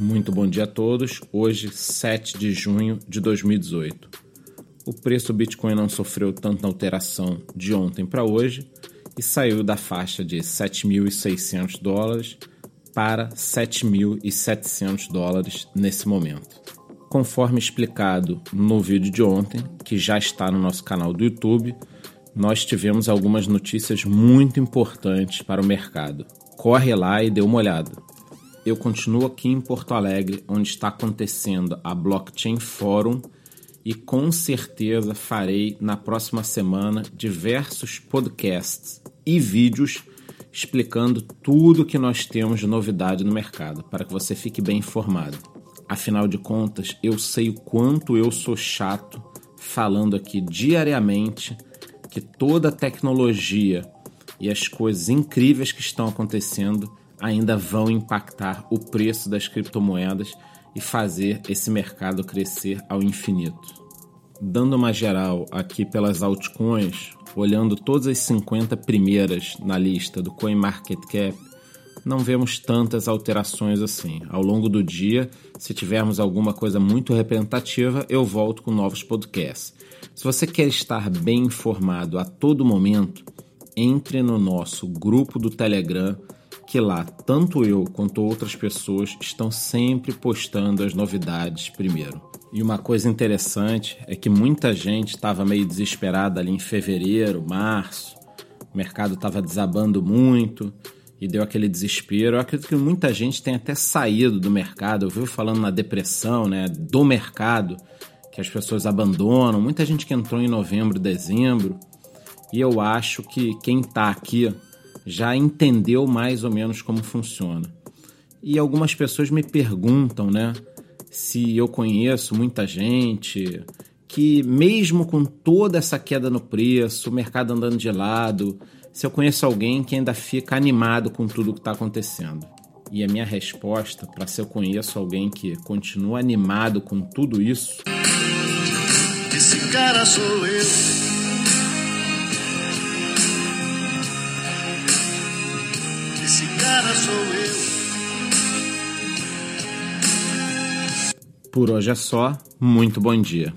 Muito bom dia a todos. Hoje, 7 de junho de 2018. O preço do Bitcoin não sofreu tanta alteração de ontem para hoje e saiu da faixa de 7.600 dólares para 7.700 dólares nesse momento. Conforme explicado no vídeo de ontem, que já está no nosso canal do YouTube, nós tivemos algumas notícias muito importantes para o mercado. Corre lá e dê uma olhada eu continuo aqui em Porto Alegre, onde está acontecendo a Blockchain Forum, e com certeza farei na próxima semana diversos podcasts e vídeos explicando tudo que nós temos de novidade no mercado, para que você fique bem informado. Afinal de contas, eu sei o quanto eu sou chato falando aqui diariamente que toda a tecnologia e as coisas incríveis que estão acontecendo ainda vão impactar o preço das criptomoedas e fazer esse mercado crescer ao infinito. Dando uma geral aqui pelas altcoins, olhando todas as 50 primeiras na lista do CoinMarketCap, não vemos tantas alterações assim. Ao longo do dia, se tivermos alguma coisa muito representativa, eu volto com novos podcasts. Se você quer estar bem informado a todo momento, entre no nosso grupo do Telegram que lá tanto eu quanto outras pessoas estão sempre postando as novidades primeiro. E uma coisa interessante é que muita gente estava meio desesperada ali em fevereiro, março, o mercado estava desabando muito e deu aquele desespero. Eu acredito que muita gente tem até saído do mercado. Eu vi falando na depressão, né, do mercado, que as pessoas abandonam. Muita gente que entrou em novembro, dezembro. E eu acho que quem está aqui já entendeu mais ou menos como funciona. E algumas pessoas me perguntam, né, se eu conheço muita gente que mesmo com toda essa queda no preço, o mercado andando de lado, se eu conheço alguém que ainda fica animado com tudo que está acontecendo. E a minha resposta para se eu conheço alguém que continua animado com tudo isso. Esse cara sou eu. Cara sou eu. Por hoje é só. Muito bom dia.